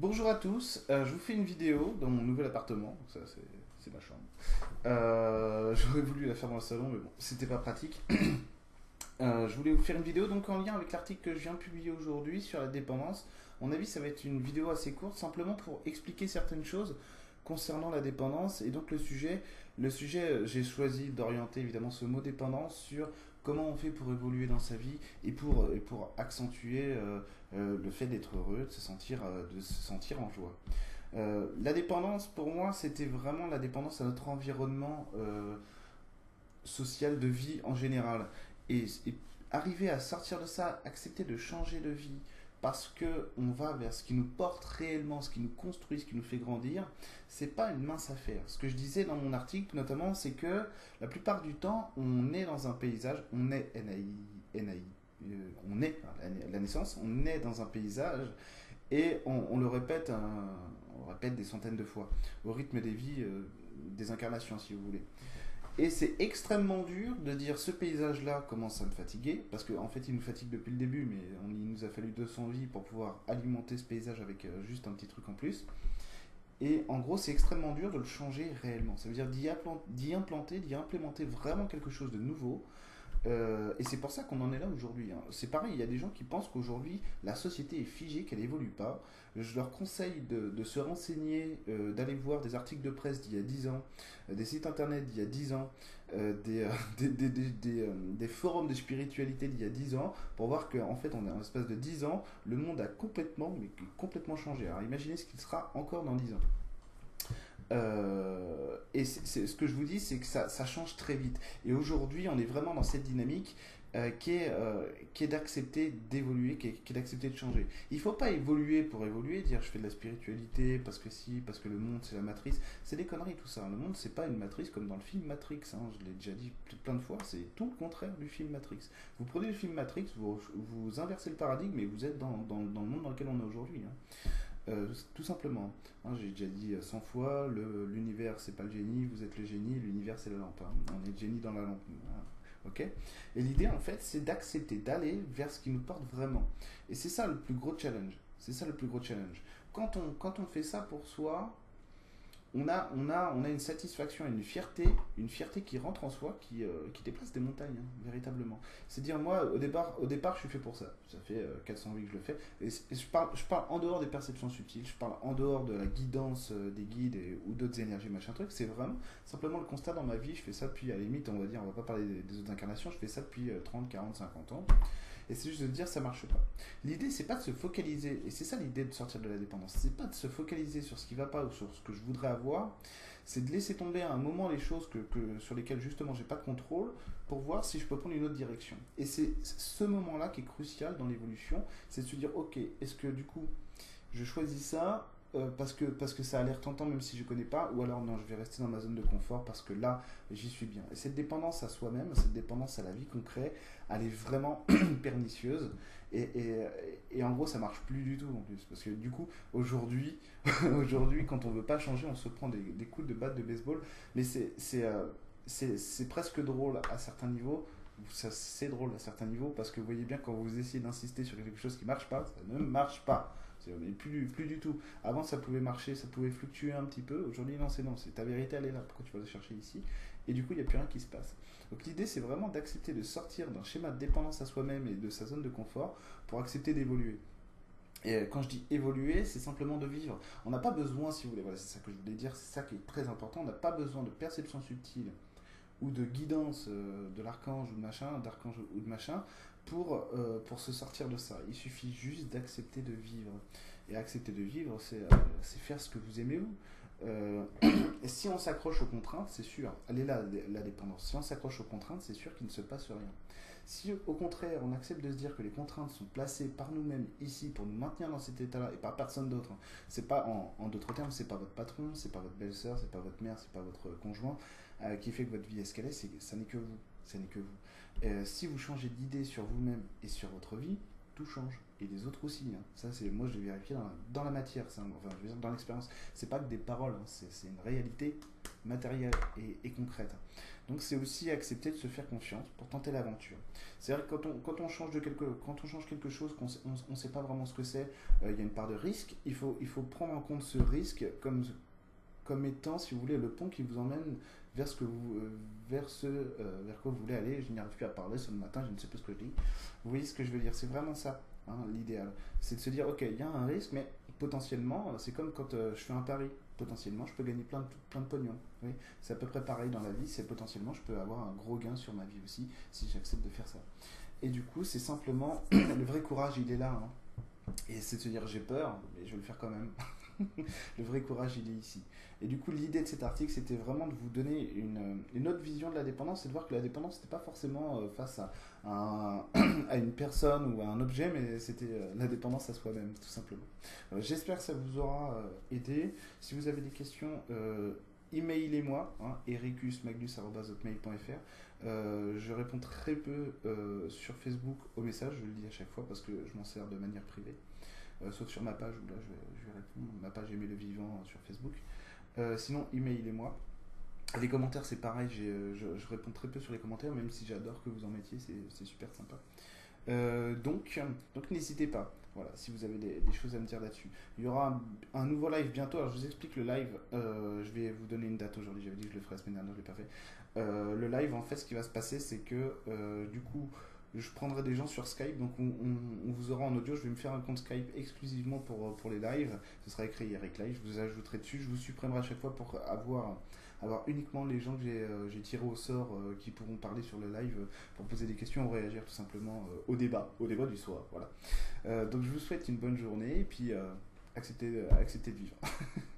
Bonjour à tous, euh, je vous fais une vidéo dans mon nouvel appartement, ça c'est ma chambre. Euh, j'aurais voulu la faire dans le salon, mais bon, c'était pas pratique. Euh, je voulais vous faire une vidéo donc en lien avec l'article que je viens de publier aujourd'hui sur la dépendance. Mon avis, ça va être une vidéo assez courte, simplement pour expliquer certaines choses concernant la dépendance. Et donc le sujet, le sujet j'ai choisi d'orienter évidemment ce mot dépendance sur comment on fait pour évoluer dans sa vie et pour, pour accentuer euh, euh, le fait d'être heureux, de se sentir, euh, de se sentir en joie. la dépendance, pour moi, c'était vraiment la dépendance à notre environnement social de vie en général. et, arriver à sortir de ça, accepter de changer de vie, parce que on va vers ce qui nous porte réellement, ce qui nous construit, ce qui nous fait grandir, c'est pas une mince affaire. Ce que je disais dans mon article notamment, c'est que la plupart du temps, on est dans un paysage, on est NAI, NAI euh, on est la naissance, on est dans un paysage et on, le répète, on répète des centaines de fois au rythme des vies, euh, des incarnations si vous voulez. Et c'est extrêmement dur de dire ce paysage-là commence à me fatiguer, parce qu'en en fait il nous fatigue depuis le début, mais on, il nous a fallu 200 vies pour pouvoir alimenter ce paysage avec euh, juste un petit truc en plus. Et en gros, c'est extrêmement dur de le changer réellement. Ça veut dire d'y implanter, d'y implémenter vraiment quelque chose de nouveau, euh, et c'est pour ça qu'on en est là aujourd'hui. Hein. C'est pareil, il y a des gens qui pensent qu'aujourd'hui la société est figée, qu'elle évolue pas. Je leur conseille de, se renseigner, euh, d'aller voir des articles de presse d'il y a 10 ans, euh, des sites internet d'il y a 10 ans, des, forums de spiritualité d'il y a 10 ans, pour voir qu'en fait, on a un espace de 10 ans, le monde a complètement, mais complètement changé. Alors imaginez ce qu'il sera encore dans 10 ans. Euh, et ce que je vous dis, c'est que ça, change très vite. Et aujourd'hui, on est vraiment dans cette dynamique euh, qui est, euh, qui est d'accepter d'évoluer, qui est, d'accepter de changer. Il ne faut pas évoluer pour évoluer, dire je fais de la spiritualité parce que si, parce que le monde c'est la matrice. C'est des conneries tout ça. Le monde c'est pas une matrice comme dans le film Matrix. Hein. Je l'ai déjà dit plein de fois. C'est tout le contraire du film Matrix. Vous prenez le film Matrix, vous, inversez le paradigme et vous êtes dans le monde dans lequel on est aujourd'hui. Hein. Euh, tout simplement. Hein, j'ai déjà dit 100 fois, l'univers c'est pas le génie, vous êtes le génie, l'univers c'est la lampe. Hein. On est le génie dans la lampe. Hein. ok? Et l'idée en fait c'est d'accepter, d'aller vers ce qui nous porte vraiment. Et c'est ça le plus gros challenge. C'est ça le plus gros challenge. Quand on, quand on fait ça pour soi, on a, on, a, on a une satisfaction une fierté, une fierté qui rentre en soi, qui, euh, qui déplace des montagnes, hein, véritablement. C'est dire, moi, au départ, au départ, je suis fait pour ça. Ça fait 400 euh, vies que je le fais. Et, je, parle, je parle en dehors des perceptions subtiles, je parle en dehors de la guidance euh, des guides ou d'autres énergies, machin truc. C'est vraiment simplement le constat dans ma vie. Je fais ça depuis, à la limite, on va dire, on va pas parler des, autres incarnations, je fais ça depuis 30, 40, 50 ans. Et c'est juste de dire ça marche pas. L'idée c'est pas de se focaliser, et c'est ça l'idée de sortir de la dépendance, c'est pas de se focaliser sur ce qui va pas ou sur ce que je voudrais avoir, c'est de laisser tomber à un moment les choses que, sur lesquelles justement j'ai pas de contrôle pour voir si je peux prendre une autre direction. Et c'est ce moment-là qui est crucial dans l'évolution, c'est de se dire ok, est-ce que du coup je choisis ça euh, parce, que, parce que ça a l'air tentant même si je ne connais pas, ou alors non, je vais rester dans ma zone de confort parce que là, j'y suis bien. Et cette dépendance à soi-même, cette dépendance à la vie qu'on crée, elle est vraiment pernicieuse. Et, et, en gros, ça marche plus du tout en plus. Parce que du coup, aujourd'hui, aujourd'hui quand on veut pas changer, on se prend des, coups de batte de baseball. Mais c'est euh, presque drôle à certains niveaux c'est drôle à certains niveaux parce que vous voyez bien quand vous essayez d'insister sur quelque chose qui marche pas, ça ne marche pas. Plus, du tout. Avant, ça pouvait marcher, ça pouvait fluctuer un petit peu. Aujourd'hui, non, c'est non. C'est ta vérité, elle est là. Pourquoi tu vas la chercher ici? Et du coup, il n'y a plus rien qui se passe. Donc, l'idée, c'est vraiment d'accepter de sortir d'un schéma de dépendance à soi-même et de sa zone de confort pour accepter d'évoluer. Et quand je dis évoluer, c'est simplement de vivre. On n'a pas besoin, si vous voulez, voilà, c'est ça que je voulais dire, c'est ça qui est très important. On n'a pas besoin de perception subtile ou de guidance euh, de l'archange ou de machin, d'archange ou de machin, pour, euh, pour se sortir de ça. Il suffit juste d'accepter de vivre. Et accepter de vivre, c'est euh, faire ce que vous aimez vous. et si on s'accroche aux contraintes, c'est sûr, elle est là la dépendance. Si on s'accroche aux contraintes, c'est sûr qu'il ne se passe rien. Si au contraire on accepte de se dire que les contraintes sont placées par nous-mêmes ici pour nous maintenir dans cet état-là et par personne d'autre, c'est pas en, d'autres termes, c'est pas votre patron, c'est pas votre belle-sœur, c'est pas votre mère, c'est pas votre conjoint, euh, qui fait que votre vie est ce qu'elle ça n'est que vous. Ça n'est que vous. Euh, si vous changez d'idée sur vous-même et sur votre vie, tout change. Et les autres aussi. Hein. Ça, c'est moi, je l'ai vérifié dans, la matière, enfin, je veux dire, dans l'expérience. C'est pas que des paroles, hein. c'est une réalité matérielle et, concrète. Donc c'est aussi accepter de se faire confiance pour tenter l'aventure. C'est-à-dire que quand on, on change quelque, on chose, qu'on on ne sait pas vraiment ce que c'est, euh, il y a une part de risque. Il faut, prendre en compte ce risque comme étant, si vous voulez, le pont qui vous emmène vers ce que vous, euh, vers euh, vers quoi vous voulez aller. Je n'y arrive plus à parler ce matin, je ne sais pas ce que je dis. Vous voyez ce que je veux dire? C'est vraiment ça, hein, l'idéal. C'est de se dire, ok, il y a un risque, mais potentiellement, c'est comme quand je fais un pari potentiellement, je peux gagner plein de, plein de pognon. C'est à peu près pareil dans la vie, c'est potentiellement, je peux avoir un gros gain sur ma vie aussi, si j'accepte de faire ça. Et du coup, c'est simplement, le vrai courage, il est là. Hein. Et c'est de se dire, j'ai peur, mais je vais le faire quand même. le vrai courage, il est ici. Et du coup, l'idée de cet article, c'était vraiment de vous donner une, autre vision de la dépendance, c'est de voir que la dépendance, n'était pas forcément euh, face à, une personne ou à un objet, mais c'était euh, la dépendance à soi-même, tout simplement. Euh, j'espère que ça vous aura aidé. Si vous avez des questions, emailez-moi, hein, ericusmagnus.fr. je réponds très peu sur Facebook aux messages, je le dis à chaque fois parce que je m'en sers de manière privée. Sauf sur ma page où là je vais, je répondre, ma page Aimer le vivant sur Facebook. Euh, sinon, emailez-moi. Les commentaires, c'est pareil, euh, je, réponds très peu sur les commentaires, même si j'adore que vous en mettiez, c'est super sympa. Euh, donc, donc n'hésitez pas. Voilà, si vous avez des, choses à me dire là-dessus. Il y aura un, nouveau live bientôt. Alors, je vous explique le live. je vais vous donner une date aujourd'hui. J'avais dit que je le ferais la semaine dernière, je l'ai pas fait. le live, en fait, ce qui va se passer, c'est que du coup, je prendrai des gens sur Skype, donc on, vous aura en audio. Je vais me faire un compte Skype exclusivement pour, pour les lives. Ce sera écrit Eric Live. Je vous ajouterai dessus. Je vous supprimerai à chaque fois pour avoir, avoir uniquement les gens que j'ai euh, tirés au sort euh, qui pourront parler sur le live pour poser des questions ou réagir tout simplement euh, au débat, au débat du soir. Voilà. donc je vous souhaite une bonne journée et puis acceptez, acceptez de vivre.